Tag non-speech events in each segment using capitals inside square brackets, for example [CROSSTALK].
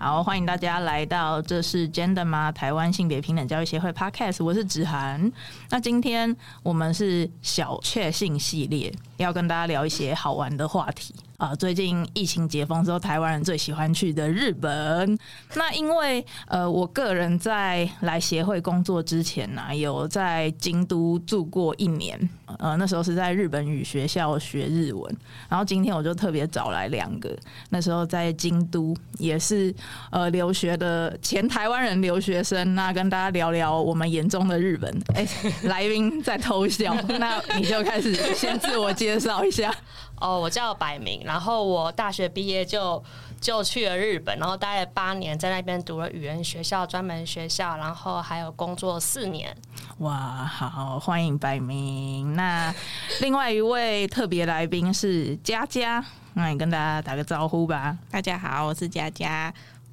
好，欢迎大家来到这是 Gender 吗？台湾性别平等教育协会 Podcast，我是子涵。那今天我们是小确幸系列，要跟大家聊一些好玩的话题。啊、呃，最近疫情解封之后，台湾人最喜欢去的日本。那因为呃，我个人在来协会工作之前呢、有在京都住过一年。呃，那时候是在日本语学校学日文。然后今天我就特别找来两个，那时候在京都也是呃留学的前台湾人留学生。那跟大家聊聊我们眼中的日本。哎、来宾在偷笑，那你就开始先自我介绍一下。哦，我叫百明，然后我大学毕业就就去了日本，然后待了八年，在那边读了语言学校专门学校，然后还有工作四年。哇，好，欢迎百明。那另外一位特别来宾是佳佳，那你跟大家打个招呼吧。大家好，我是佳佳。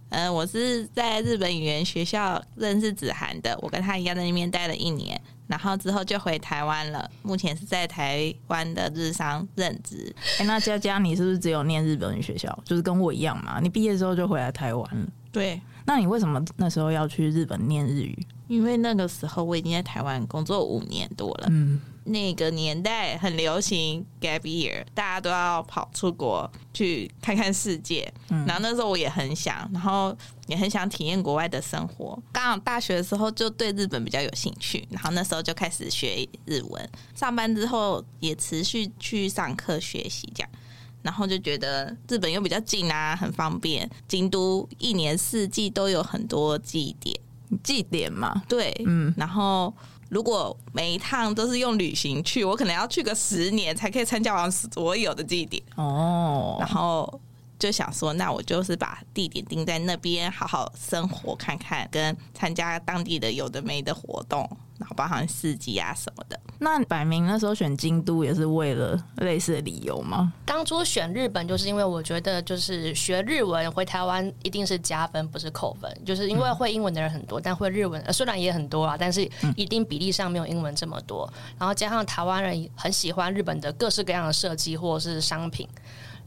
嗯、呃，我是在日本语言学校认识子涵的，我跟他一样在那边待了一年。然后之后就回台湾了，目前是在台湾的日商任职。哎，那佳佳，你是不是只有念日本语学校？就是跟我一样嘛？你毕业之后就回来台湾了。对，那你为什么那时候要去日本念日语？因为那个时候我已经在台湾工作五年多了。嗯。那个年代很流行 gap year，大家都要跑出国去看看世界。嗯，然后那时候我也很想，然后也很想体验国外的生活。刚好大学的时候就对日本比较有兴趣，然后那时候就开始学日文。上班之后也持续去上课学习，这样，然后就觉得日本又比较近啊，很方便。京都一年四季都有很多祭典，祭典嘛，对，嗯，然后。如果每一趟都是用旅行去，我可能要去个十年才可以参加完所有的祭典哦。然后就想说，那我就是把地点定在那边，好好生活看看，跟参加当地的有的没的活动。然后包含四季啊什么的。那摆明那时候选京都也是为了类似的理由吗？当初选日本就是因为我觉得就是学日文回台湾一定是加分，不是扣分。就是因为会英文的人很多，但会日文虽然也很多啊，但是一定比例上没有英文这么多。然后加上台湾人很喜欢日本的各式各样的设计或者是商品。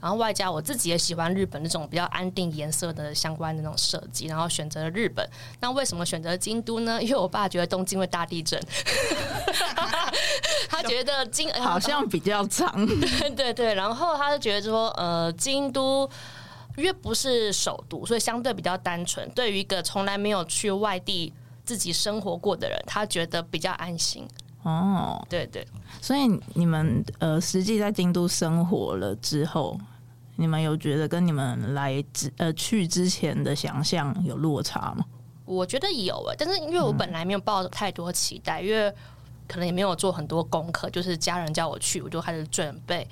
然后外加我自己也喜欢日本那种比较安定颜色的相关的那种设计，然后选择了日本。那为什么选择京都呢？因为我爸觉得东京会大地震，[LAUGHS] 他觉得京好像比较长。对对对，然后他就觉得说，呃，京都因为不是首都，所以相对比较单纯。对于一个从来没有去外地自己生活过的人，他觉得比较安心。哦，对对，所以你们呃，实际在京都生活了之后，你们有觉得跟你们来之呃去之前的想象有落差吗？我觉得有诶，但是因为我本来没有抱太多期待，嗯、因为可能也没有做很多功课，就是家人叫我去，我就开始准备。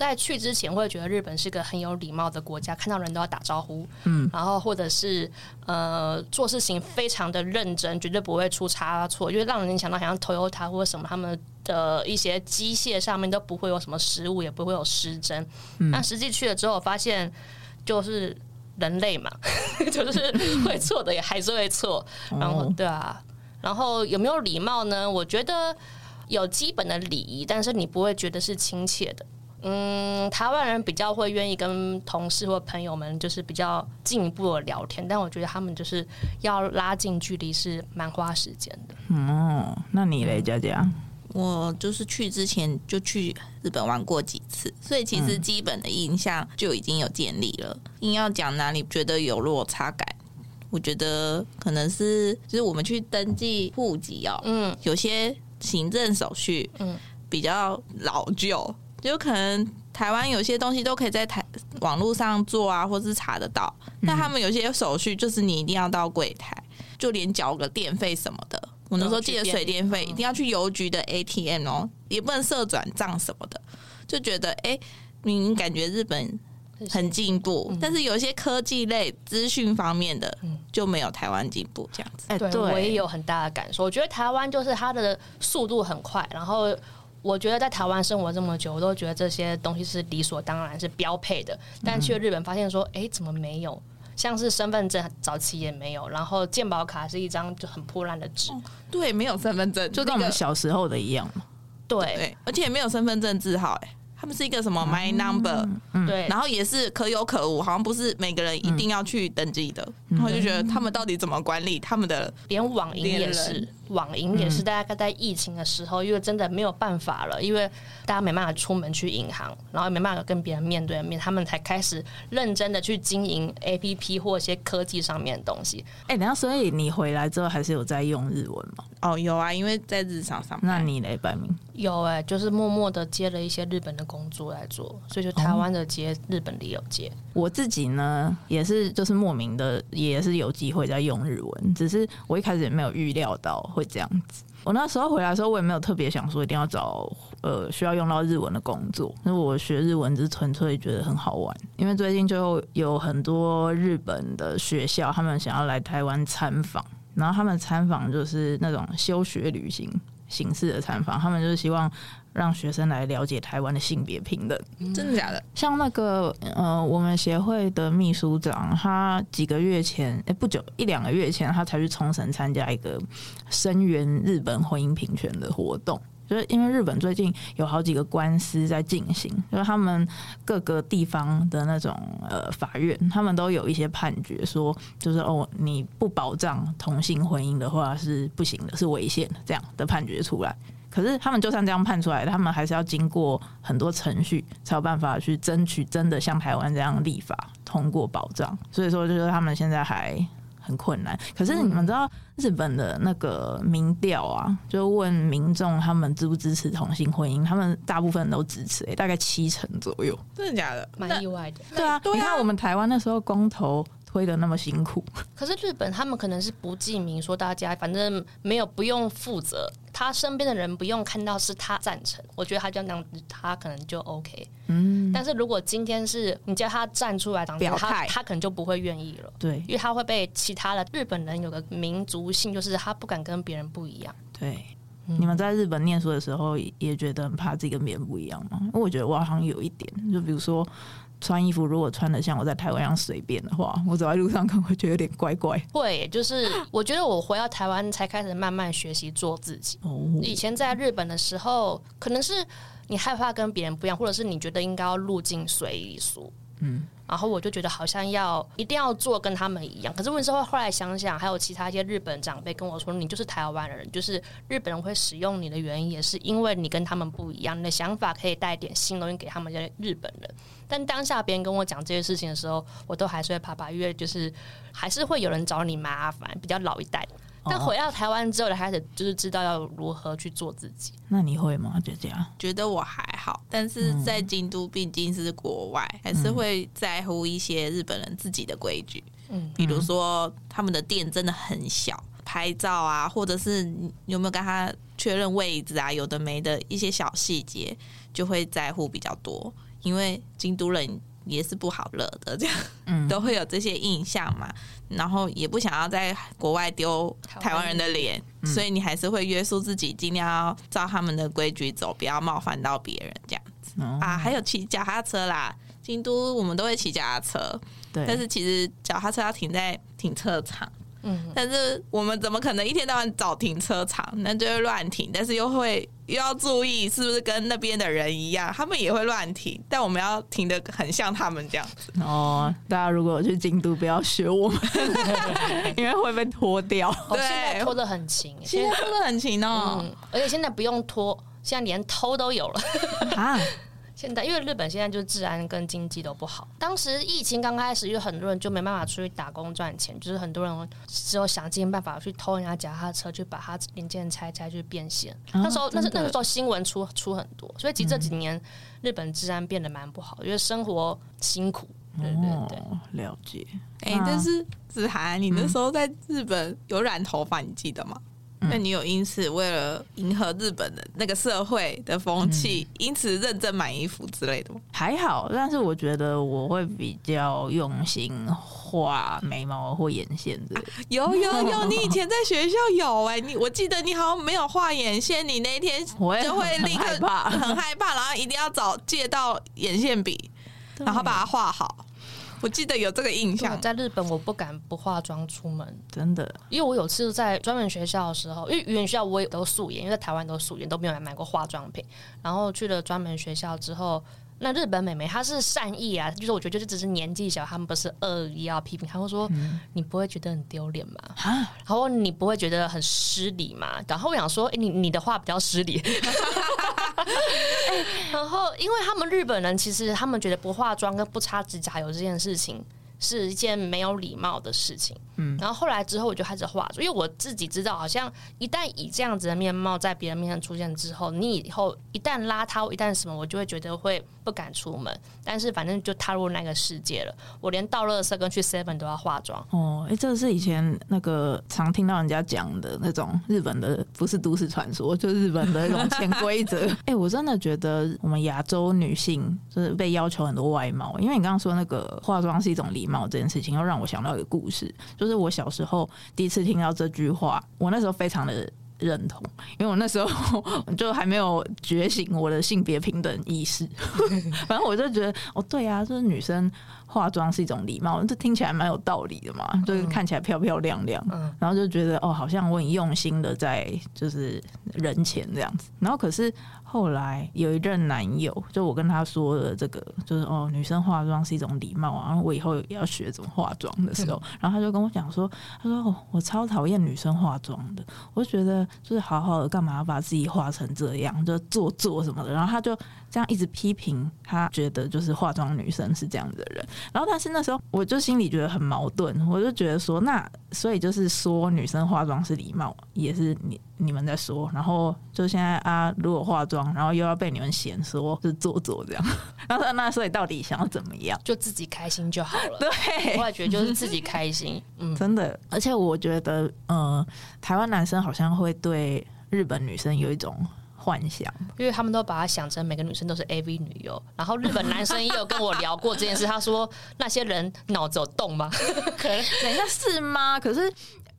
在去之前，会觉得日本是个很有礼貌的国家，看到人都要打招呼，嗯，然后或者是呃做事情非常的认真，绝对不会出差错，因为让人联想到好像 Toyota 或者什么他们的一些机械上面都不会有什么失误，也不会有失真。那、嗯、实际去了之后，发现就是人类嘛，[LAUGHS] 就是会错的也还是会错。然后对啊，然后有没有礼貌呢？我觉得有基本的礼仪，但是你不会觉得是亲切的。嗯，台湾人比较会愿意跟同事或朋友们就是比较进一步的聊天，但我觉得他们就是要拉近距离是蛮花时间的。哦，那你嘞，佳佳？我就是去之前就去日本玩过几次，所以其实基本的印象就已经有建立了。硬要讲哪里觉得有落差感，我觉得可能是就是我们去登记户籍哦，嗯，有些行政手续嗯比较老旧。就可能台湾有些东西都可以在台网络上做啊，或是查得到。但他们有些手续就是你一定要到柜台，就连缴个电费什么的，我那时候记得水电费一定要去邮局的 ATM 哦，也不能设转账什么的。就觉得哎，你感觉日本很进步，但是有一些科技类资讯方面的就没有台湾进步这样子。哎，对，我也有很大的感受。我觉得台湾就是它的速度很快，然后。我觉得在台湾生活这么久，我都觉得这些东西是理所当然，是标配的。但去了日本，发现说，哎、欸，怎么没有？像是身份证早期也没有，然后健保卡是一张就很破烂的纸、哦。对，没有身份证，就跟我们小时候的一样嘛。对，对，而且也没有身份证字号，哎，他们是一个什么 My Number，嗯，对，然后也是可有可无，好像不是每个人一定要去登记的。嗯、然后就觉得他们到底怎么管理他们的，连网银也是，网银也是大概在疫情的时候，因为真的没有办法了，因为大家没办法出门去银行，然后没办法跟别人面对面，他们才开始认真的去经营 APP 或一些科技上面的东西。哎、欸，等下，所以你回来之后还是有在用日文吗？哦，有啊，因为在日常上。那你来白明？有哎、欸，就是默默的接了一些日本的工作来做，所以就台湾的接，哦、日本的也有接。我自己呢，也是就是莫名的，也是有机会在用日文，只是我一开始也没有预料到会这样子。我那时候回来的时候，我也没有特别想说一定要找呃需要用到日文的工作，因为我学日文只是纯粹觉得很好玩。因为最近就有很多日本的学校，他们想要来台湾参访，然后他们参访就是那种休学旅行。形式的参访，他们就是希望让学生来了解台湾的性别平等。真的假的？像那个呃，我们协会的秘书长，他几个月前，哎、欸，不久一两个月前，他才去冲绳参加一个声援日本婚姻平权的活动。就是因为日本最近有好几个官司在进行，就是他们各个地方的那种呃法院，他们都有一些判决说，就是哦，你不保障同性婚姻的话是不行的，是违宪的这样的判决出来。可是他们就算这样判出来，他们还是要经过很多程序，才有办法去争取真的像台湾这样立法通过保障。所以说，就是他们现在还。很困难，可是你们知道日本的那个民调啊，就问民众他们支不支持同性婚姻，他们大部分都支持，欸，大概七成左右。真的假的？蛮意外的。对啊，你看我们台湾那时候公投。推的那么辛苦，[LAUGHS] 可是日本他们可能是不记名，说大家反正没有不用负责，他身边的人不用看到是他赞成，我觉得他这样他可能就 OK。嗯，但是如果今天是你叫他站出来当表态，他他可能就不会愿意了。对，因为他会被其他的日本人有个民族性，就是他不敢跟别人不一样。对，嗯、你们在日本念书的时候也觉得很怕自己跟别人不一样吗？因为我觉得我好像有一点，就比如说。穿衣服如果穿的像我在台湾一样随便的话，我走在路上可能会觉得有点怪怪。会，就是 [LAUGHS] 我觉得我回到台湾才开始慢慢学习做自己。哦，以前在日本的时候，可能是你害怕跟别人不一样，或者是你觉得应该要入境随俗。嗯。然后我就觉得好像要一定要做跟他们一样，可是问题是后来想想，还有其他一些日本长辈跟我说，你就是台湾人，就是日本人会使用你的原因，也是因为你跟他们不一样，你的想法可以带点新东西给他们这些日本人。但当下别人跟我讲这些事情的时候，我都还是会怕怕，因为就是还是会有人找你麻烦，比较老一代。但回到台湾之后，开始就是知道要如何去做自己。那你会吗，姐姐？觉得我还好，但是在京都毕竟是国外，还是会在乎一些日本人自己的规矩。嗯，比如说他们的店真的很小，拍照啊，或者是有没有跟他确认位置啊，有的没的一些小细节，就会在乎比较多。因为京都人。也是不好惹的，这样，嗯，都会有这些印象嘛。然后也不想要在国外丢台湾人的脸，所以你还是会约束自己，尽量要照他们的规矩走，不要冒犯到别人这样子。啊，还有骑脚踏车啦，京都我们都会骑脚踏车，对。但是其实脚踏车要停在停车场。嗯，但是我们怎么可能一天到晚找停车场？那就会乱停，但是又会又要注意是不是跟那边的人一样，他们也会乱停，但我们要停的很像他们这样子。[LAUGHS] 哦，大家如果去京都，不要学我们，因为会被拖掉。对，现在拖得很勤，[LAUGHS] 现在拖的很勤哦、嗯，而且现在不用拖，现在连偷都有了啊。[LAUGHS] 现在，因为日本现在就是治安跟经济都不好。当时疫情刚开始，有很多人就没办法出去打工赚钱，就是很多人只有想尽办法去偷人家脚踏车，去把它零件拆拆去变现。哦、那时候，那是那个时候新闻出出很多，所以其实这几年日本治安变得蛮不好，因为生活辛苦。对对对，哦、了解。哎、欸，但是子涵，你那时候在日本有染头发，你记得吗？那你有因此为了迎合日本的那个社会的风气，嗯、因此认真买衣服之类的吗？还好，但是我觉得我会比较用心画眉毛或眼线的、啊。有有有，你以前在学校有哎、欸，你我记得你好像没有画眼线，你那天就会立刻很害怕，很害怕，然后一定要找借到眼线笔，然后把它画好。[LAUGHS] 我记得有这个印象。在日本，我不敢不化妆出门，真的。因为我有次在专门学校的时候，因为语言学校我也都素颜，因为在台湾都素颜，都没有买过化妆品。然后去了专门学校之后。那日本美眉她是善意啊，就是我觉得就是只是年纪小，他们不是恶意要批评，他会说、嗯、你不会觉得很丢脸吗？然后你不会觉得很失礼吗？然后我想说，欸、你你的话比较失礼。[LAUGHS] 然后因为他们日本人其实他们觉得不化妆跟不擦指甲油这件事情是一件没有礼貌的事情。嗯，然后后来之后我就开始化妆，因为我自己知道，好像一旦以这样子的面貌在别人面前出现之后，你以后一旦邋遢，一旦什么，我就会觉得会不敢出门。但是反正就踏入那个世界了，我连到垃圾跟去 Seven 都要化妆。哦，哎，这是以前那个常听到人家讲的那种日本的，不是都市传说，就是日本的那种潜规则。[LAUGHS] 哎，我真的觉得我们亚洲女性就是被要求很多外貌，因为你刚刚说那个化妆是一种礼貌这件事情，又让我想到一个故事，就是。是我小时候第一次听到这句话，我那时候非常的认同，因为我那时候 [LAUGHS] 就还没有觉醒我的性别平等意识。[LAUGHS] 反正我就觉得，哦，对啊，就是女生化妆是一种礼貌，这听起来蛮有道理的嘛，就是看起来漂漂亮亮，然后就觉得哦，好像我很用心的在就是人前这样子，然后可是。后来有一任男友，就我跟他说的这个，就是哦，女生化妆是一种礼貌啊，然后我以后也要学怎么化妆的时候，然后他就跟我讲说，他说哦，我超讨厌女生化妆的，我就觉得就是好好的干嘛要把自己化成这样，就做作什么的，然后他就这样一直批评，他觉得就是化妆女生是这样的人，然后但是那时候我就心里觉得很矛盾，我就觉得说，那所以就是说女生化妆是礼貌，也是你你们在说，然后就现在啊，如果化妆。然后又要被你们嫌说是做作这样，[LAUGHS] 然后那所以到底想要怎么样？就自己开心就好了。对，我也觉得就是自己开心。嗯，真的。而且我觉得，呃，台湾男生好像会对日本女生有一种幻想，因为他们都把她想成每个女生都是 AV 女优。然后日本男生也有跟我聊过这件事，他说那些人脑子有洞吗？[LAUGHS] 可能等一下是吗？可是。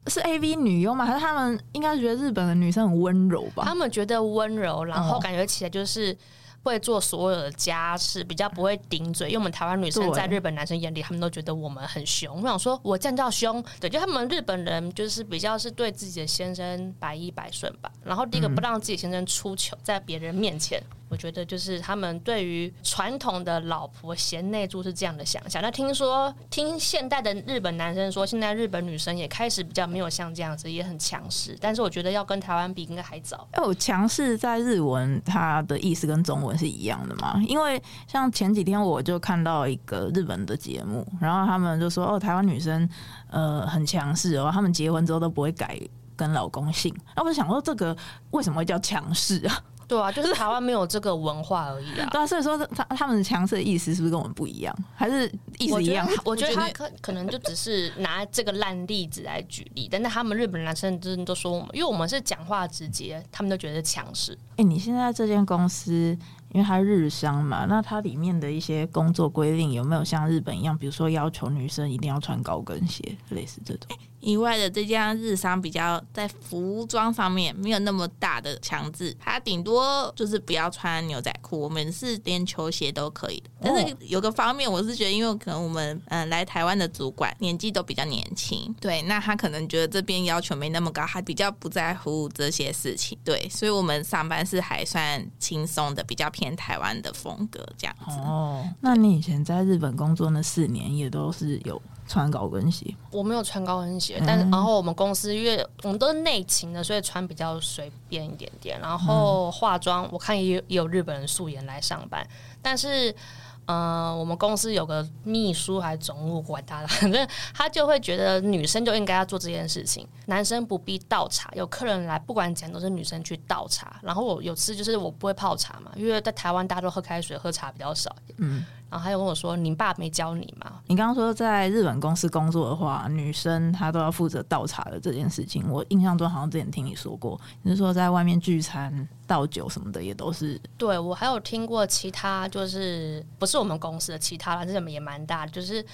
是 A V 女优吗？还是他们应该觉得日本的女生很温柔吧？他们觉得温柔，然后感觉起来就是会做所有的家事，比较不会顶嘴。因为我们台湾女生在日本男生眼里，他们都觉得我们很凶。我想说，我这样叫凶？对，就他们日本人就是比较是对自己的先生百依百顺吧。然后第一个不让自己先生出糗，在别人面前。我觉得就是他们对于传统的老婆贤内助是这样的想象。那听说听现代的日本男生说，现在日本女生也开始比较没有像这样子，也很强势。但是我觉得要跟台湾比，应该还早。哦，强势在日文它的意思跟中文是一样的嘛？因为像前几天我就看到一个日本的节目，然后他们就说哦，台湾女生呃很强势哦，他们结婚之后都不会改跟老公姓。那我就想说，这个为什么会叫强势啊？对啊，[LAUGHS] 就是台湾没有这个文化而已啊。对啊，所以说他他们的强势的意思是不是跟我们不一样？还是意思一样？我觉得他可可能就只是拿这个烂例子来举例，但是他们日本男生真的都说我们，因为我们是讲话直接，他们都觉得强势。哎，你现在这间公司，因为它日商嘛，那它里面的一些工作规定有没有像日本一样，比如说要求女生一定要穿高跟鞋，类似这种？以外的这家日商比较在服装方面没有那么大的强制，他顶多就是不要穿牛仔裤，我们是连球鞋都可以的。但是有个方面，我是觉得，因为可能我们嗯来台湾的主管年纪都比较年轻，对，那他可能觉得这边要求没那么高，他比较不在乎这些事情，对，所以我们上班是还算轻松的，比较偏台湾的风格这样子。哦，那你以前在日本工作那四年也都是有。穿高跟鞋，我没有穿高跟鞋，但是然后我们公司因为我们都是内勤的，所以穿比较随便一点点。然后化妆，我看也有也有日本人素颜来上班，但是。嗯、呃，我们公司有个秘书还是总务管他的，反 [LAUGHS] 正他就会觉得女生就应该要做这件事情，男生不必倒茶。有客人来，不管怎样都是女生去倒茶。然后我有次就是我不会泡茶嘛，因为在台湾大家都喝开水，喝茶比较少。嗯，然后他又跟我说：“你爸没教你吗？”你刚刚说在日本公司工作的话，女生她都要负责倒茶的这件事情，我印象中好像之前听你说过，你是说在外面聚餐。倒酒什么的也都是，对，我还有听过其他，就是不是我们公司的其他，这什么也蛮大的，就是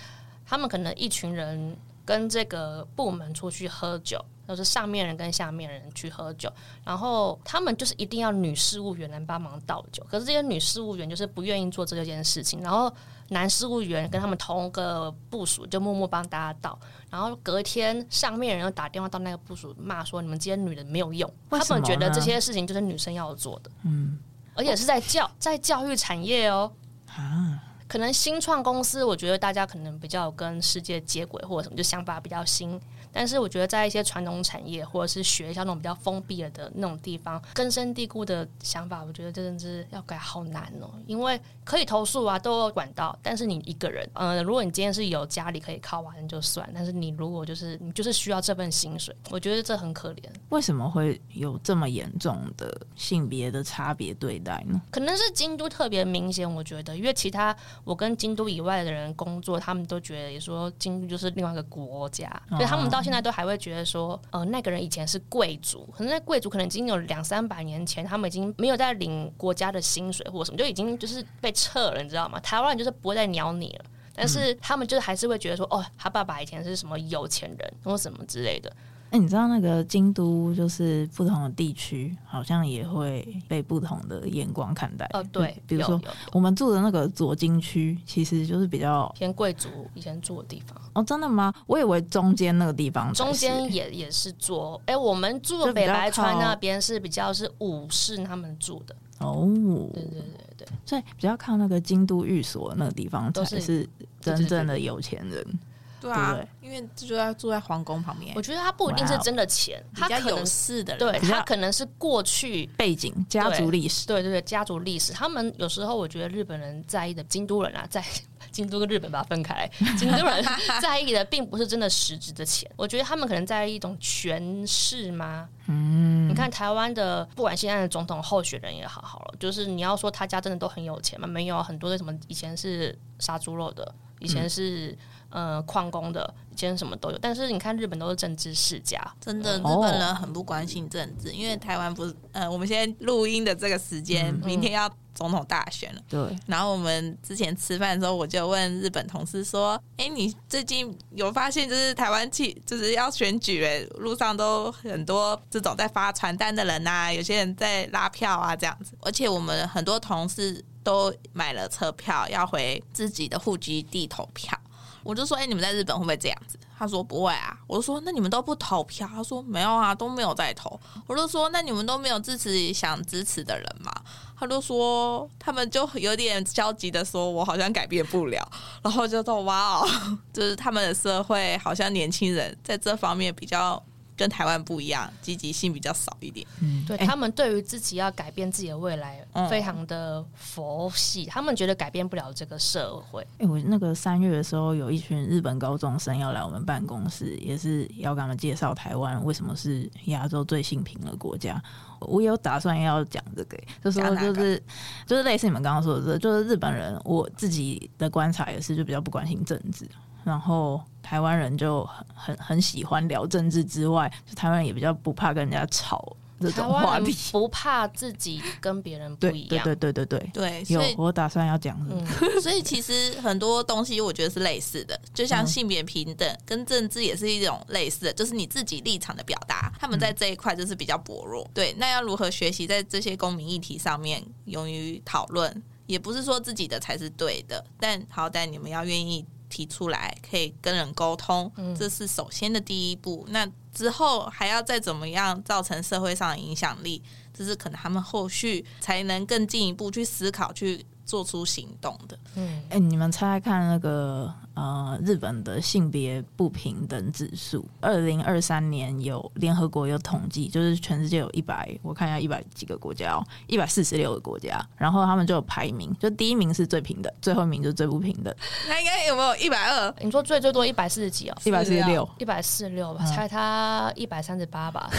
他们可能一群人跟这个部门出去喝酒，就是上面人跟下面人去喝酒，然后他们就是一定要女事务员来帮忙倒酒，可是这些女事务员就是不愿意做这件事情，然后男事务员跟他们同个部署就默默帮大家倒，然后隔天上面人又打电话到那个部署骂说，你们这些女人没有用，他们觉得这些事情就是女生要做的，嗯，而且是在教在教育产业哦，啊。可能新创公司，我觉得大家可能比较跟世界接轨，或者什么，就想法比较新。但是我觉得在一些传统产业或者是学校那种比较封闭了的那种地方，根深蒂固的想法，我觉得真的是要改好难哦。因为可以投诉啊，都有管道，但是你一个人，呃，如果你今天是有家里可以靠啊，那就算。但是你如果就是你就是需要这份薪水，我觉得这很可怜。为什么会有这么严重的性别的差别对待呢？可能是京都特别明显，我觉得，因为其他我跟京都以外的人工作，他们都觉得也说京都就是另外一个国家，所以他们到。现在都还会觉得说，呃，那个人以前是贵族，可能那贵族可能已经有两三百年前，他们已经没有在领国家的薪水或什么，就已经就是被撤了，你知道吗？台湾人就是不会再鸟你了，但是他们就是还是会觉得说，哦，他爸爸以前是什么有钱人或什么之类的。哎，你知道那个京都就是不同的地区，好像也会被不同的眼光看待。哦，对，比如说我们住的那个左京区，其实就是比较偏贵族以前住的地方。哦，真的吗？我以为中间那个地方，中间也也是左。哎，我们住的北白川那边是比较是武士他们住的。哦，对对对对，所以比较靠那个京都御所那个地方，才是真正的有钱人。对啊，因为就在住在皇宫旁边。我觉得他不一定是真的钱，他可能有势的人，对他可能是过去背景、家族历史。对对对，家族历史。他们有时候我觉得日本人在意的，京都人啊，在 [LAUGHS] 京都跟日本把它分开，[LAUGHS] 京都人在意的并不是真的实质的钱。我觉得他们可能在意一种权势吗？嗯，你看台湾的，不管现在的总统候选人也好，好了，就是你要说他家真的都很有钱吗？没有，很多的什么以前是杀猪肉的，以前是。呃，矿工的，以前什么都有，但是你看日本都是政治世家，真的，日本人很不关心政治，因为台湾不是，呃，我们现在录音的这个时间，嗯、明天要总统大选了，对。然后我们之前吃饭的时候，我就问日本同事说：“哎、欸，你最近有发现就是台湾去就是要选举了，路上都很多这种在发传单的人呐、啊，有些人在拉票啊这样子，而且我们很多同事都买了车票要回自己的户籍地投票。”我就说，哎、你们在日本会不会这样子？他说不会啊。我说，那你们都不投票？他说没有啊，都没有在投。我就说，那你们都没有支持想支持的人吗？他就说，他们就有点消极的说，我好像改变不了。然后就说，哇哦，就是他们的社会好像年轻人在这方面比较。跟台湾不一样，积极性比较少一点。嗯，对，他们对于自己要改变自己的未来，非常的佛系。嗯、他们觉得改变不了这个社会。哎、欸，我那个三月的时候，有一群日本高中生要来我们办公室，也是要跟他们介绍台湾为什么是亚洲最性平的国家。我有打算要讲这个，就说就是就是类似你们刚刚说的这，就是日本人，我自己的观察也是，就比较不关心政治。然后台湾人就很很很喜欢聊政治之外，就台湾人也比较不怕跟人家吵这种话题，不怕自己跟别人不一样。对对对对对对，有我打算要讲的、嗯。所以其实很多东西我觉得是类似的，就像性别平等跟政治也是一种类似的，就是你自己立场的表达。他们在这一块就是比较薄弱。对，那要如何学习在这些公民议题上面勇于讨论？也不是说自己的才是对的，但好歹你们要愿意。提出来可以跟人沟通，这是首先的第一步。嗯、那之后还要再怎么样造成社会上的影响力，这是可能他们后续才能更进一步去思考、去做出行动的。嗯，哎、欸，你们猜猜看那个。呃，日本的性别不平等指数，二零二三年有联合国有统计，就是全世界有一百，我看一下一百几个国家哦，一百四十六个国家，然后他们就有排名，就第一名是最平等，最后一名就是最不平等。那应该有没有一百二？你说最最多一百四十几哦，一百四十六，一百四十六吧，猜他一百三十八吧。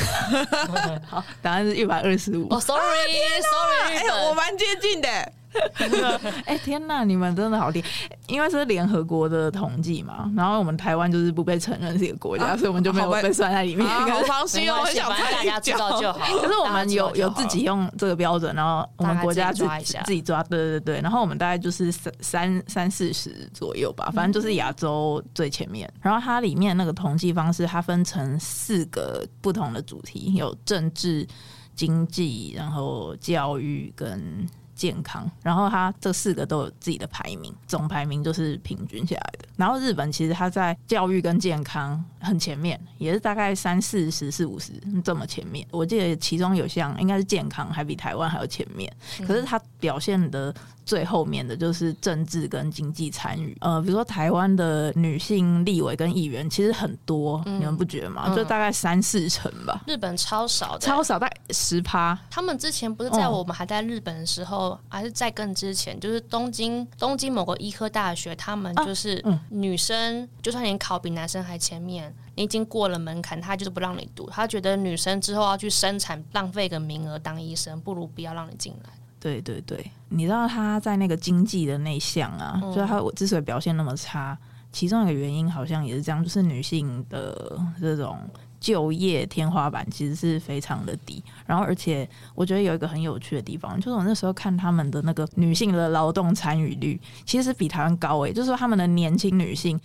[LAUGHS] 好，答案是一百二十五。哦，sorry，sorry，哎，我蛮接近的。[LAUGHS] 哎、欸、天呐，你们真的好厉害！因为是联合国的统计嘛，然后我们台湾就是不被承认是一个国家，啊、所以我们就没有被算在里面。好放心哦，我想大家知道就好。[LAUGHS] 可是我们有有自己用这个标准，然后我们国家自己抓一下，自己抓，对对对。然后我们大概就是三三三四十左右吧，反正就是亚洲最前面。然后它里面那个统计方式，它分成四个不同的主题，有政治、经济，然后教育跟。健康，然后它这四个都有自己的排名，总排名就是平均下来的。然后日本其实它在教育跟健康很前面，也是大概三四十、四五十这么前面。我记得其中有项应该是健康，还比台湾还要前面。可是它表现的。最后面的就是政治跟经济参与，呃，比如说台湾的女性立委跟议员其实很多，嗯、你们不觉得吗？嗯、就大概三四成吧。日本超少的，超少，大概十趴。他们之前不是在我们还在日本的时候，哦、还是在更之前，就是东京东京某个医科大学，他们就是女生，啊嗯、就算你考比男生还前面，你已经过了门槛，他就是不让你读。他觉得女生之后要去生产，浪费个名额当医生，不如不要让你进来。对对对，你知道他在那个经济的那项啊，嗯、就是他我之所以表现那么差，其中一个原因好像也是这样，就是女性的这种就业天花板其实是非常的低。然后，而且我觉得有一个很有趣的地方，就是我那时候看他们的那个女性的劳动参与率，其实比台湾高诶，就是说他们的年轻女性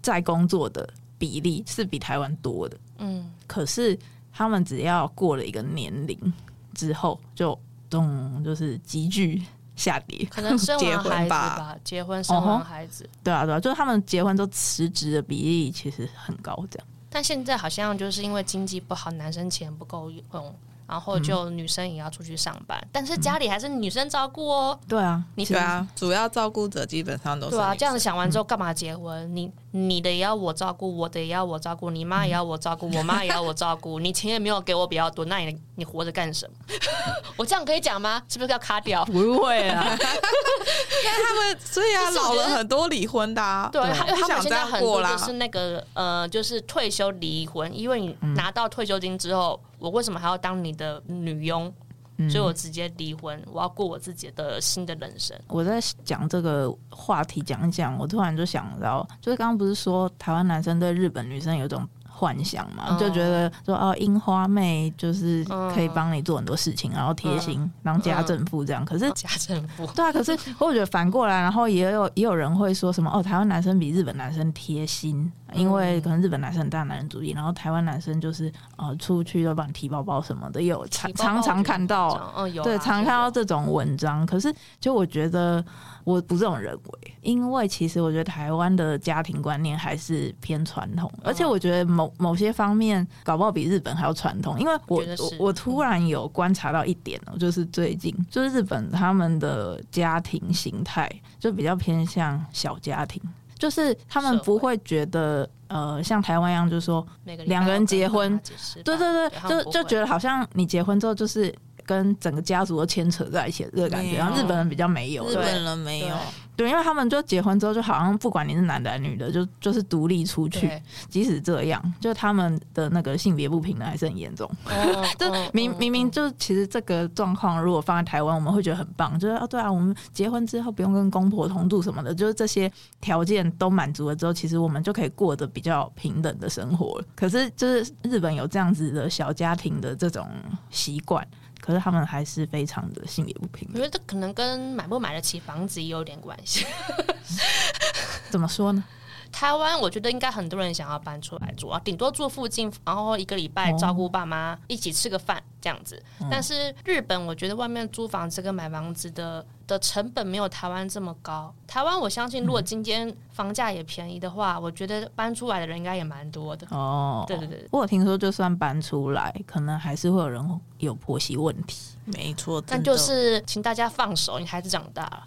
在工作的比例是比台湾多的。嗯，可是他们只要过了一个年龄之后就。动就是急剧下跌，[LAUGHS] 可能生完孩子 [LAUGHS] 吧，结婚生完孩子，哦、对啊对啊，就是他们结婚都辞职的比例其实很高，这样。但现在好像就是因为经济不好，男生钱不够用。然后就女生也要出去上班，嗯、但是家里还是女生照顾哦。对啊，你对啊，主要照顾者基本上都是。对啊，这样子想完之后，干嘛结婚？嗯、你你的也要我照顾，我的也要我照顾，你妈也要我照顾，我妈也要我照顾。[LAUGHS] 你钱也没有给我比较多，那你你活着干什么？[LAUGHS] 我这样可以讲吗？是不是要卡掉？不会啊，[LAUGHS] 因为他们所以啊，老了很多离婚的啊。对，因为他们现在很多就是那个呃，就是退休离婚，因为你拿到退休金之后。我为什么还要当你的女佣？嗯、所以我直接离婚，我要过我自己的新的人生。我在讲这个话题讲一讲，我突然就想到，就是刚刚不是说台湾男生对日本女生有种。幻想嘛，就觉得说哦，樱花妹就是可以帮你做很多事情，然后贴心当家政妇这样。可是家政妇对啊，可是我觉得反过来，然后也有也有人会说什么哦，台湾男生比日本男生贴心，因为可能日本男生很大男人主义，然后台湾男生就是呃出去都帮你提包包什么的，也有常常常看到，对，常看到这种文章。可是就我觉得。我不这种认为，因为其实我觉得台湾的家庭观念还是偏传统，而且我觉得某某些方面搞不好比日本还要传统。因为我我，我突然有观察到一点哦，就是最近就是日本他们的家庭形态就比较偏向小家庭，就是他们不会觉得呃像台湾一样，就是说两个人结婚，对对对，就就觉得好像你结婚之后就是。跟整个家族都牵扯在一起的这个感觉，然后日本人比较没有，日本人没有。对，因为他们就结婚之后，就好像不管你是男的女的，就就是独立出去。即使这样，就他们的那个性别不平等还是很严重。[LAUGHS] 哦、就明明明就其实这个状况，如果放在台湾，我们会觉得很棒，就是啊对啊，我们结婚之后不用跟公婆同住什么的，就是这些条件都满足了之后，其实我们就可以过得比较平等的生活。可是就是日本有这样子的小家庭的这种习惯。可是他们还是非常的性别不平衡。我觉得这可能跟买不买得起房子也有点关系。怎么说呢？台湾我觉得应该很多人想要搬出来住啊，顶多住附近，然后一个礼拜照顾爸妈，一起吃个饭这样子。哦、但是日本，我觉得外面租房子跟买房子的的成本没有台湾这么高。台湾我相信，如果今天房价也便宜的话，嗯、我觉得搬出来的人应该也蛮多的。哦，对对对。不过我听说，就算搬出来，可能还是会有人有婆媳问题。没错，但就是请大家放手，你孩子长大了。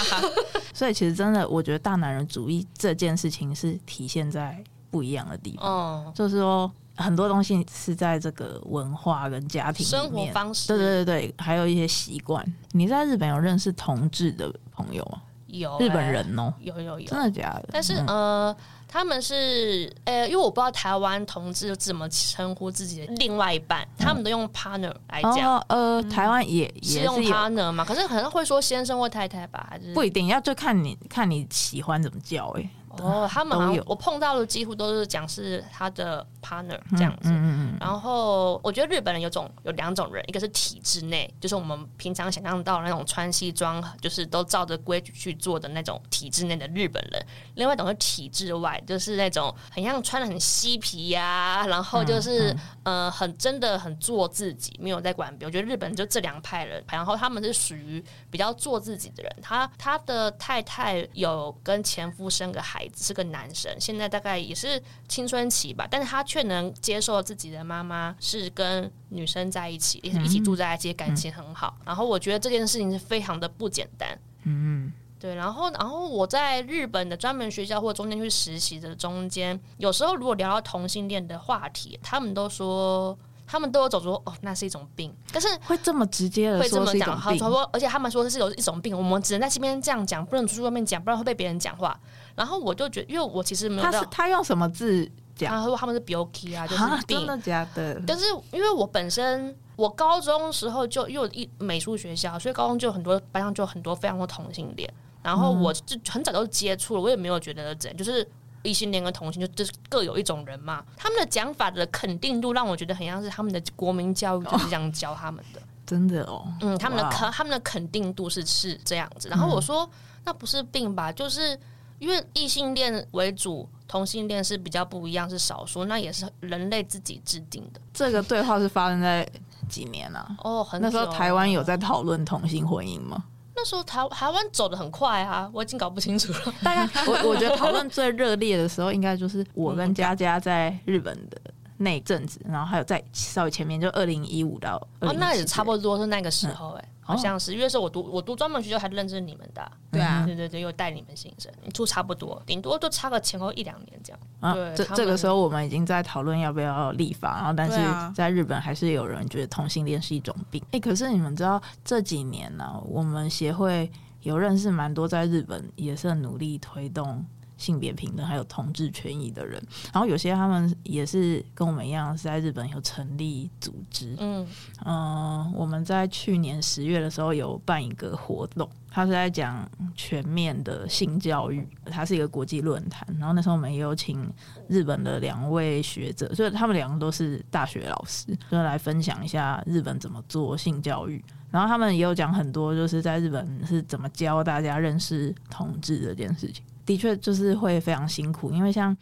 [LAUGHS] 所以其实真的，我觉得大男人主义这件事情是体现在不一样的地方。哦，就是说很多东西是在这个文化跟家庭、生活方式，对对对对，还有一些习惯。你在日本有认识同志的朋友吗？有、欸、日本人哦，有有有，真的假的？但是、嗯、呃。他们是呃，因为我不知道台湾同志怎么称呼自己的另外一半，嗯、他们都用 partner 来讲。哦、呃，台湾也、嗯、也是用 partner 嘛，可是可能会说先生或太太吧，还是不一定要就看你看你喜欢怎么叫哎、欸。哦，他们好像我碰到的几乎都是讲是他的 partner 这样子。嗯嗯嗯。然后我觉得日本人有种有两种人，一个是体制内，就是我们平常想象到那种穿西装，就是都照着规矩去做的那种体制内的日本人；另外一种是体制外，就是那种很像穿的很嬉皮呀、啊，然后就是、呃很真的很做自己，没有在管别人。我觉得日本人就这两派人，然后他们是属于比较做自己的人。他他的太太有跟前夫生个孩子。是个男生，现在大概也是青春期吧，但是他却能接受自己的妈妈是跟女生在一起，一起住在一起，感情很好。然后我觉得这件事情是非常的不简单。嗯，对。然后，然后我在日本的专门学校或中间去实习的中间，有时候如果聊到同性恋的话题，他们都说。他们都有走出哦，那是一种病，但是会这么直接的会这么讲，他说，而且他们说这是有一种病，我们只能在这边这样讲，不能出去外面讲，不然会被别人讲话。然后我就觉得，因为我其实没有，他是他用什么字讲？他说他们是 Bioki 啊，[LAUGHS] 就是病，真的假的？但是因为我本身我高中时候就因为一美术学校，所以高中就很多班上就很多非常多同性恋，然后我就很早就接触了，我也没有觉得怎样，就是。异性恋跟同性就就是各有一种人嘛，他们的讲法的肯定度让我觉得很像是他们的国民教育就是这样教他们的，真的哦，嗯，他们的肯他们的肯定度是是这样子。然后我说、嗯、那不是病吧？就是因为异性恋为主，同性恋是比较不一样，是少数，那也是人类自己制定的。这个对话是发生在几年啊？哦，很那时候台湾有在讨论同性婚姻吗？那时候台台湾走的很快啊，我已经搞不清楚了。大概我我觉得讨论最热烈的时候，应该就是我跟佳佳在日本的那阵子，然后还有在稍微前面，就二零一五到哦，那也差不多是那个时候哎、欸。嗯好像是，因为是我读我读专门学校，还认识你们的、啊。对啊，对对对，又带你们新生，就差不多，顶多就差个前后一两年这样。啊，对，这这个时候我们已经在讨论要不要立法，然后但是在日本还是有人觉得同性恋是一种病。哎、欸，可是你们知道这几年呢、啊，我们协会有认识蛮多在日本也是很努力推动。性别平等还有同志权益的人，然后有些他们也是跟我们一样是在日本有成立组织。嗯嗯、呃，我们在去年十月的时候有办一个活动，他是在讲全面的性教育，它是一个国际论坛。然后那时候我们也有请日本的两位学者，所以他们两个都是大学老师，就来分享一下日本怎么做性教育。然后他们也有讲很多，就是在日本是怎么教大家认识同志这件事情。的确，就是会非常辛苦，因为像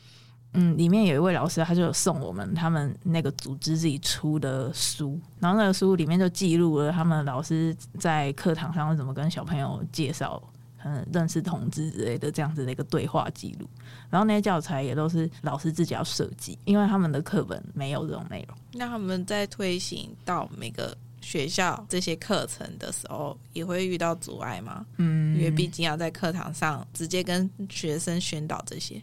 嗯，里面有一位老师，他就送我们他们那个组织自己出的书，然后那个书里面就记录了他们老师在课堂上怎么跟小朋友介绍嗯认识同志之类的这样子的一个对话记录，然后那些教材也都是老师自己要设计，因为他们的课本没有这种内容。那他们在推行到每个。学校这些课程的时候也会遇到阻碍吗？嗯，因为毕竟要在课堂上直接跟学生宣导这些。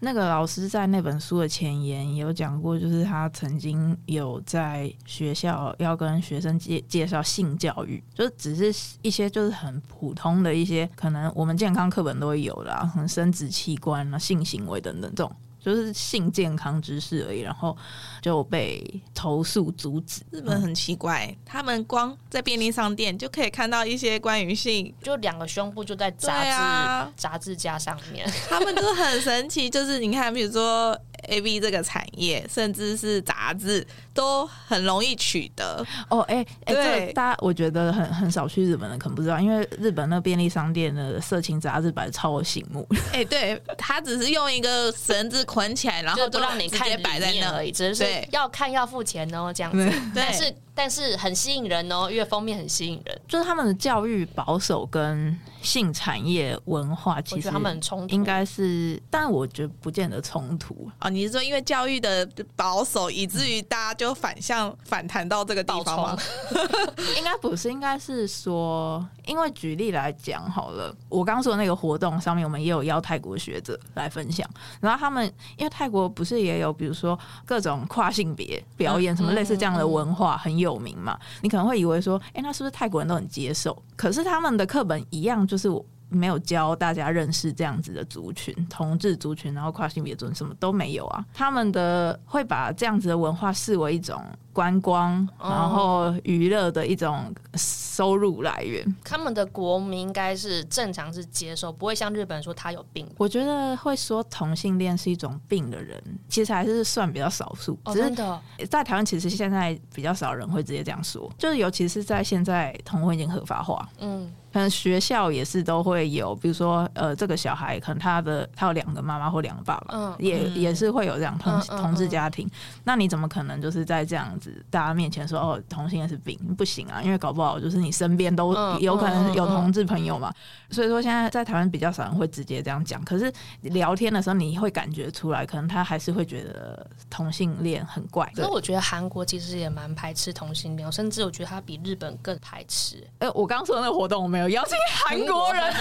那个老师在那本书的前言也有讲过，就是他曾经有在学校要跟学生介介绍性教育，就只是一些就是很普通的一些，可能我们健康课本都会有啦，可能生殖器官啊、性行为等等这种。就是性健康知识而已，然后就被投诉阻止。日本很奇怪，他们光在便利商店就可以看到一些关于性，就两个胸部就在杂志、啊、杂志架上面，他们都很神奇。就是你看，比如说。A B 这个产业，甚至是杂志，都很容易取得哦。哎、欸，哎、欸，对，这个、大家我觉得很很少去日本的，可能不知道，因为日本那便利商店的色情杂志摆的超醒目。哎、欸，对，他只是用一个绳子捆起来，然后就让你看摆在那而已，只是要看要付钱哦，这样子。对，但是但是很吸引人哦，因为封面很吸引人，就是他们的教育保守跟。性产业文化其实他们冲突应该是，但我觉得不见得冲突啊。你是说因为教育的保守，以至于大家就反向反弹到这个地方吗？[LAUGHS] 应该不是，应该是说，因为举例来讲好了，我刚说的那个活动上面，我们也有邀泰国学者来分享，然后他们因为泰国不是也有，比如说各种跨性别表演什么类似这样的文化很有有名嘛？你可能会以为说，哎，那是不是泰国人都很接受？可是他们的课本一样。就是没有教大家认识这样子的族群，同志族群，然后跨性别族群什么都没有啊。他们的会把这样子的文化视为一种观光，然后娱乐的一种收入来源。他们的国民应该是正常是接受，不会像日本人说他有病。我觉得会说同性恋是一种病的人，其实还是算比较少数。真的，在台湾其实现在比较少人会直接这样说，就是尤其是在现在同婚已经合法化，嗯。可能学校也是都会有，比如说，呃，这个小孩可能他的他有两个妈妈或两个爸爸，嗯、也也是会有这样同、嗯、同志家庭。那你怎么可能就是在这样子大家面前说哦，同性恋是病？不行啊，因为搞不好就是你身边都有可能有同志朋友嘛。所以说现在在台湾比较少人会直接这样讲，可是聊天的时候你会感觉出来，可能他还是会觉得同性恋很怪。所以我觉得韩国其实也蛮排斥同性恋，甚至我觉得他比日本更排斥。哎，我刚刚说的那个活动我没有邀请韩国人，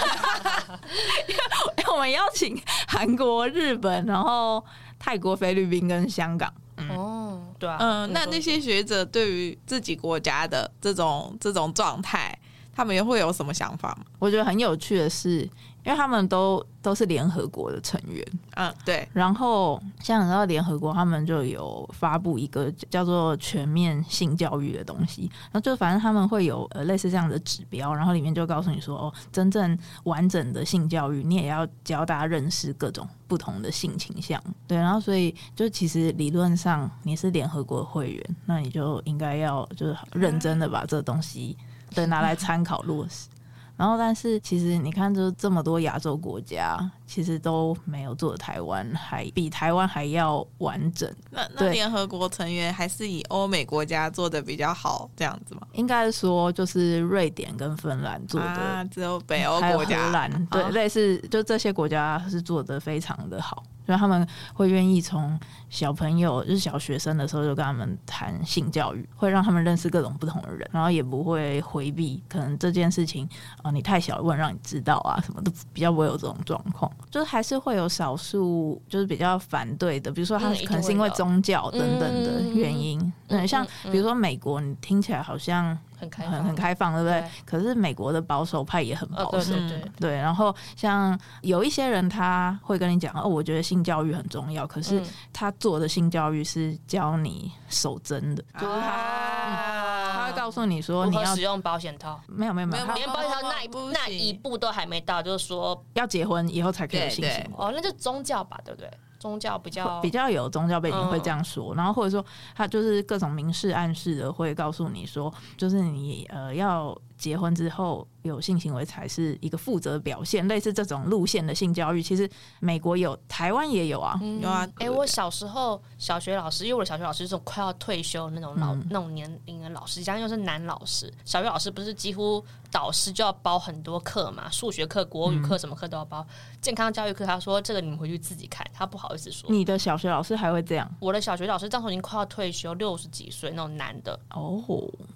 因为 [LAUGHS] 我们邀请韩国、日本，然后泰国、菲律宾跟香港。嗯、哦，对啊，嗯，那那些学者对于自己国家的这种这种状态，他们也会有什么想法吗？我觉得很有趣的是。因为他们都都是联合国的成员，嗯，对。然后像你知道联合国，他们就有发布一个叫做全面性教育的东西，然后就反正他们会有呃类似这样的指标，然后里面就告诉你说，哦，真正完整的性教育，你也要教大家认识各种不同的性倾向，对。然后所以就其实理论上你是联合国的会员，那你就应该要就是认真的把这东西对拿来参考落实。然后，但是其实你看，就这么多亚洲国家，其实都没有做台湾还比台湾还要完整。那那联合国成员还是以欧美国家做的比较好，这样子吗？应该说，就是瑞典跟芬兰做的，啊、只有北欧国家，荷兰对，类似就这些国家是做的非常的好。所以他们会愿意从小朋友，就是小学生的时候就跟他们谈性教育，会让他们认识各种不同的人，然后也不会回避可能这件事情啊、呃，你太小了，问让你知道啊，什么都比较不会有这种状况。就是还是会有少数就是比较反对的，比如说他可能是因为宗教等等的原因。嗯，像比如说美国，你听起来好像。很开很很开放，对不对？对，可是美国的保守派也很保守，哦、对对对，对。然后像有一些人他会跟你讲哦，我觉得性教育很重要，可是他做的性教育是教你守贞的，嗯、就是他、啊、他会告诉你说你要使用保险套，没有没有没有，连保险套那一步那一步都还没到，就是说要结婚以后才可以有性行为。哦，那就宗教吧，对不对？宗教比较比较有宗教背景会这样说，然后或者说他就是各种明示暗示的会告诉你说，就是你呃要结婚之后。有性行为才是一个负责的表现，类似这种路线的性教育，其实美国有，台湾也有啊，嗯、有啊。哎、欸，我小时候小学老师，因为我的小学老师是种快要退休的那种老、嗯、那种年龄的老师，加上又是男老师，小学老师不是几乎导师就要包很多课嘛，数学课、国语课什么课都要包。嗯、健康教育课，他说这个你们回去自己看，他不好意思说。你的小学老师还会这样？我的小学老师当时已经快要退休，六十几岁那种男的哦，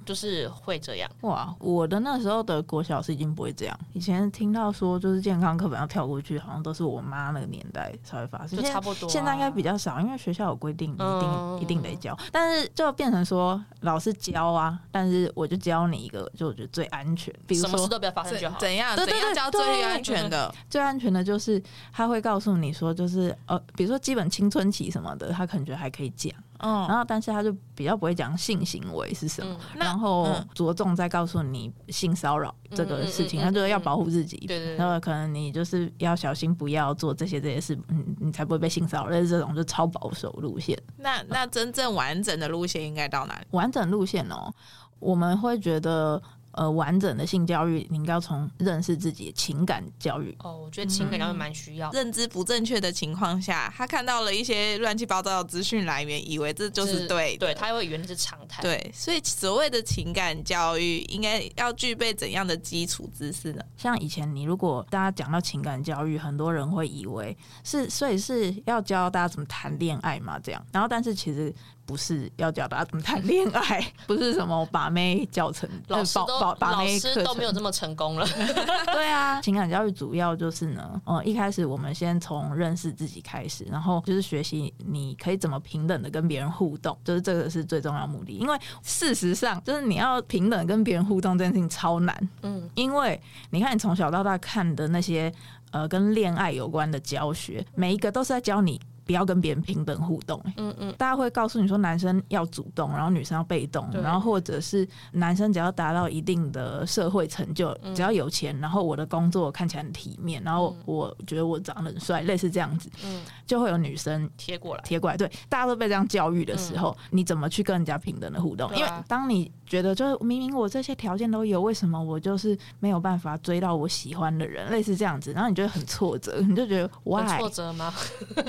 就是会这样。哇，我的那时候的国小老师已经不会这样。以前听到说就是健康课本要跳过去，好像都是我妈那个年代才会发生，就差不多、啊。现在应该比较少，因为学校有规定，一定、嗯、一定得教。但是就变成说老师教啊，但是我就教你一个，就我觉得最安全，比如说什么事都不要发生就好。怎样？对对对，教最安全的，最安全的就是他会告诉你说，就是呃，比如说基本青春期什么的，他可能觉得还可以讲。嗯，然后但是他就比较不会讲性行为是什么，嗯、然后着重在告诉你性骚扰这个事情，嗯、他就要保护自己。对对，然后可能你就是要小心，不要做这些这些事，嗯，你才不会被性骚扰。但是这种就超保守路线。那那真正完整的路线应该到哪里？完整路线哦，我们会觉得。呃，完整的性教育，你应该要从认识自己的情感教育。哦，我觉得情感教育蛮需要。嗯、认知不正确的情况下，他看到了一些乱七八糟的资讯来源，以为这就是对，对他会以为那是常态。对，所以所谓的情感教育，应该要具备怎样的基础知识呢？像以前你如果大家讲到情感教育，很多人会以为是，所以是要教大家怎么谈恋爱嘛，这样。然后，但是其实。不是要教大家怎么谈恋爱，[LAUGHS] 不是什么把妹教程，老师都把把妹老师都没有这么成功了。[LAUGHS] 对啊，情感教育主要就是呢，呃，一开始我们先从认识自己开始，然后就是学习你可以怎么平等的跟别人互动，就是这个是最重要的目的。因为事实上，就是你要平等跟别人互动这件事情超难。嗯，因为你看你从小到大看的那些呃跟恋爱有关的教学，每一个都是在教你。不要跟别人平等互动，嗯嗯，大家会告诉你说，男生要主动，然后女生要被动，然后或者是男生只要达到一定的社会成就，只要有钱，然后我的工作看起来很体面，然后我觉得我长得很帅，类似这样子，嗯，就会有女生贴过来，贴过来，对，大家都被这样教育的时候，你怎么去跟人家平等的互动？因为当你觉得就是明明我这些条件都有，为什么我就是没有办法追到我喜欢的人？类似这样子，然后你就会很挫折，[LAUGHS] 你就觉得哇，挫折吗？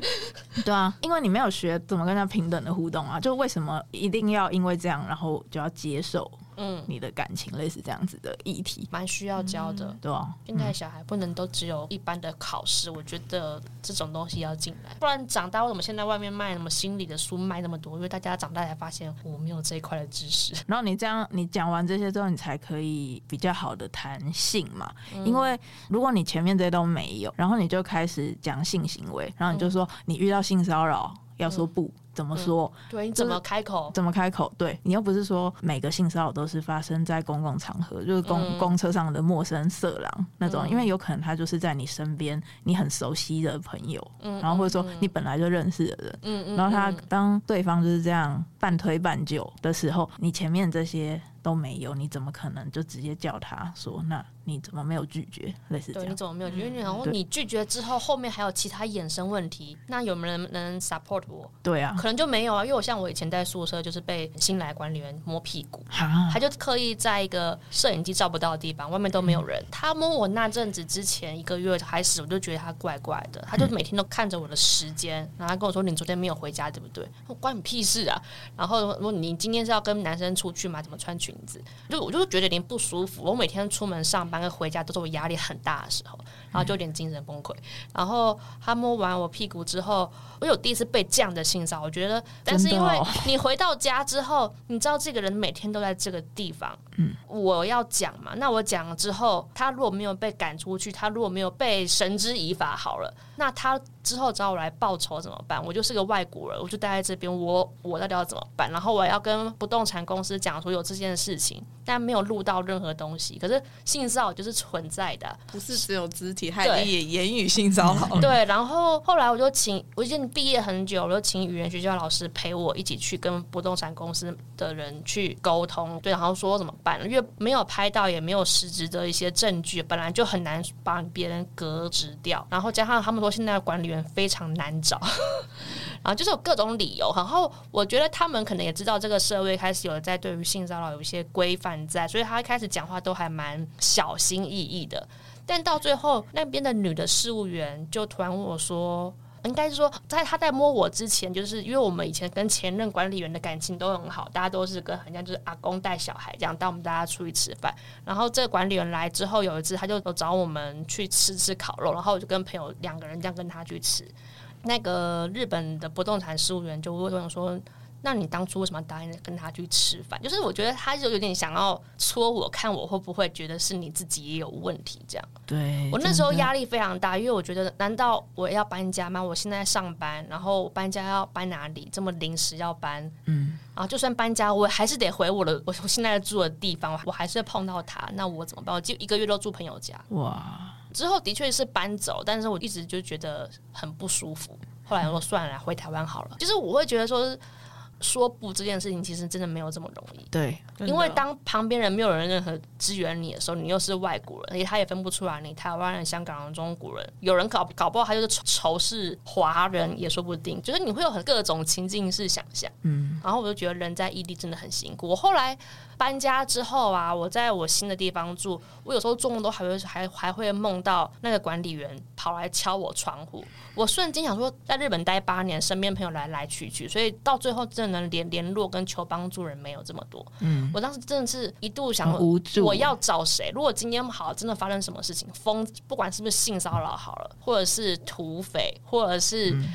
[LAUGHS] 对啊，因为你没有学怎么跟人家平等的互动啊，就为什么一定要因为这样，然后就要接受？嗯，你的感情类似这样子的议题，蛮需要教的，对啊。现在小孩不能都只有一般的考试，我觉得这种东西要进来，不然长大为什么现在外面卖什么心理的书卖那么多？因为大家长大才发现我没有这一块的知识。然后你这样，你讲完这些之后，你才可以比较好的谈性嘛。因为如果你前面这些都没有，然后你就开始讲性行为，然后你就说你遇到性骚扰要说不。怎么说？嗯、对，你怎么开口？怎么开口？对，你又不是说每个性骚扰都是发生在公共场合，就是公、嗯、公车上的陌生色狼那种，嗯、因为有可能他就是在你身边，你很熟悉的朋友，嗯、然后或者说你本来就认识的人，嗯、然后他当对方就是这样半推半就的时候，你前面这些都没有，你怎么可能就直接叫他说那？你怎么没有拒绝？类似这样，对，你怎么没有拒绝？然后你拒绝之后，后面还有其他衍生问题，那有没有人能 support 我？对啊，可能就没有啊，因为我像我以前在宿舍，就是被新来管理员摸屁股，他就刻意在一个摄影机照不到的地方，外面都没有人，嗯、他摸我那阵子之前一个月开始，我就觉得他怪怪的，他就每天都看着我的时间，然后他跟我说：“你昨天没有回家，对不对？”我关你屁事啊！然后如果：“你今天是要跟男生出去吗？怎么穿裙子？”就我就觉得有点不舒服。我每天出门上班跟回家。都是我压力很大的时候，然后就有点精神崩溃。然后他摸完我屁股之后，我有第一次被这样的性骚扰，我觉得，但是因为你回到家之后，你知道这个人每天都在这个地方，嗯，我要讲嘛，那我讲了之后，他如果没有被赶出去，他如果没有被绳之以法好了，那他之后找我来报仇怎么办？我就是个外国人，我就待在这边，我我到底要怎么办？然后我要跟不动产公司讲说有这件事情，但没有录到任何东西。可是性骚扰就是存在的，不是只有肢体，还有也言语性骚扰。对，然后后来我就请，我已经毕业很久，我就请语言学校老师陪我一起去跟不动产公司的人去沟通，对，然后说怎么办？因为没有拍到，也没有实质的一些证据，本来就很难把别人革职掉，然后加上他们说现在的管理员非常难找，[LAUGHS] 然后就是有各种理由。然后我觉得他们可能也知道这个社会开始有在对于性骚扰有一些规范在，所以他一开始讲话都还蛮小心翼翼的。但到最后，那边的女的事务员就突然问我说。应该是说，在他在摸我之前，就是因为我们以前跟前任管理员的感情都很好，大家都是跟很像就是阿公带小孩这样带我们大家出去吃饭。然后这个管理员来之后，有一次他就找我们去吃吃烤肉，然后我就跟朋友两个人这样跟他去吃。那个日本的不动产事务员就问我说。那你当初为什么要答应跟他去吃饭？就是我觉得他就有点想要戳我，看我会不会觉得是你自己也有问题这样。对，我那时候压力非常大，因为我觉得难道我要搬家吗？我现在上班，然后搬家要搬哪里？这么临时要搬，嗯，然后就算搬家，我还是得回我的我我现在住的地方，我还是会碰到他，那我怎么办？我就一个月都住朋友家。哇，之后的确是搬走，但是我一直就觉得很不舒服。后来我说算了，回台湾好了。就是我会觉得说。说不这件事情其实真的没有这么容易，对，因为当旁边人没有人任何支援你的时候，你又是外国人，而且他也分不出来你台湾人、香港人、中国人，有人搞搞不好他就是仇视华人也说不定，就是你会有很各种情境式想象，嗯，然后我就觉得人在异地真的很辛苦。我后来。搬家之后啊，我在我新的地方住，我有时候做梦都还会还还会梦到那个管理员跑来敲我窗户。我瞬间想说，在日本待八年，身边朋友来来去去，所以到最后真的能联联络跟求帮助人没有这么多。嗯，我当时真的是一度想无助，我要找谁？如果今天好真的发生什么事情，风不管是不是性骚扰好了，或者是土匪，或者是。嗯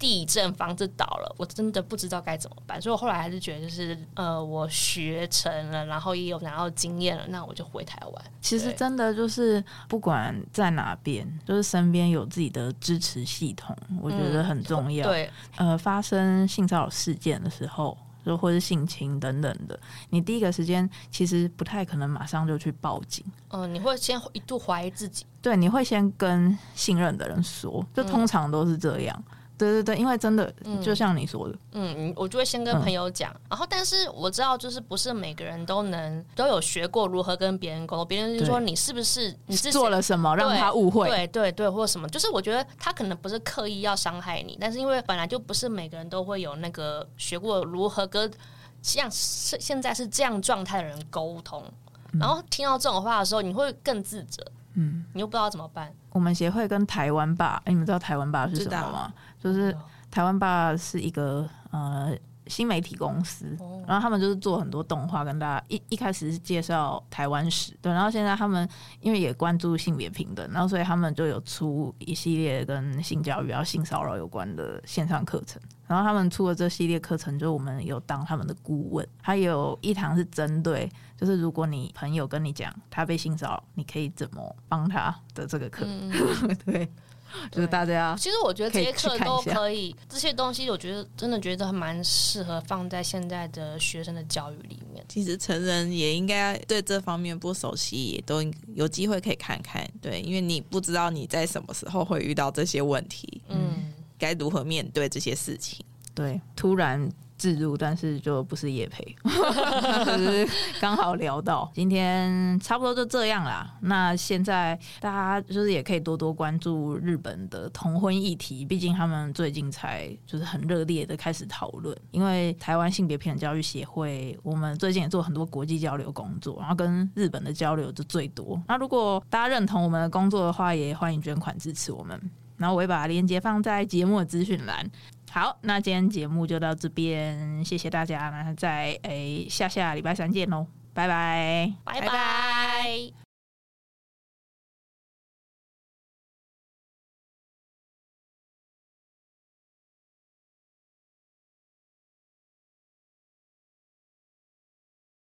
地震，房子倒了，我真的不知道该怎么办。所以我后来还是觉得，就是呃，我学成了，然后也有拿到经验了，那我就回台湾。其实真的就是不管在哪边，就是身边有自己的支持系统，我觉得很重要。嗯、对，呃，发生性骚扰事件的时候。就或是性侵等等的，你第一个时间其实不太可能马上就去报警。嗯、呃，你会先一度怀疑自己。对，你会先跟信任的人说，就通常都是这样。嗯对对对，因为真的就像你说的，嗯嗯，我就会先跟朋友讲，嗯、然后但是我知道，就是不是每个人都能都有学过如何跟别人沟通，别人就说你是不是你是做了什么让他误会，对对对，或者什么，就是我觉得他可能不是刻意要伤害你，但是因为本来就不是每个人都会有那个学过如何跟像现现在是这样状态的人沟通，然后听到这种话的时候，你会更自责。嗯，你又不知道怎么办。我们协会跟台湾吧，哎，你们知道台湾吧是什么吗？就是台湾爸是一个呃新媒体公司，然后他们就是做很多动画，跟大家一一开始是介绍台湾史，对，然后现在他们因为也关注性别平等，然后所以他们就有出一系列跟性教育、然后性骚扰有关的线上课程。然后他们出了这系列课程，就我们有当他们的顾问，还有一堂是针对，就是如果你朋友跟你讲他被性骚扰，你可以怎么帮他的这个课，嗯、[LAUGHS] 对，[LAUGHS] 就是大家其实我觉得这些课都可以，这些东西我觉得真的觉得蛮适合放在现在的学生的教育里面。其实成人也应该对这方面不熟悉，也都有机会可以看看，对，因为你不知道你在什么时候会遇到这些问题，嗯。该如何面对这些事情？对，突然置入，但是就不是业配，就 [LAUGHS] 是 [LAUGHS] 刚好聊到。今天差不多就这样啦。那现在大家就是也可以多多关注日本的同婚议题，毕竟他们最近才就是很热烈的开始讨论。因为台湾性别平等教育协会，我们最近也做很多国际交流工作，然后跟日本的交流就最多。那如果大家认同我们的工作的话，也欢迎捐款支持我们。然后我会把链接放在节目的资讯栏。好，那今天节目就到这边，谢谢大家。那在诶下下礼拜三见喽，拜拜，拜拜。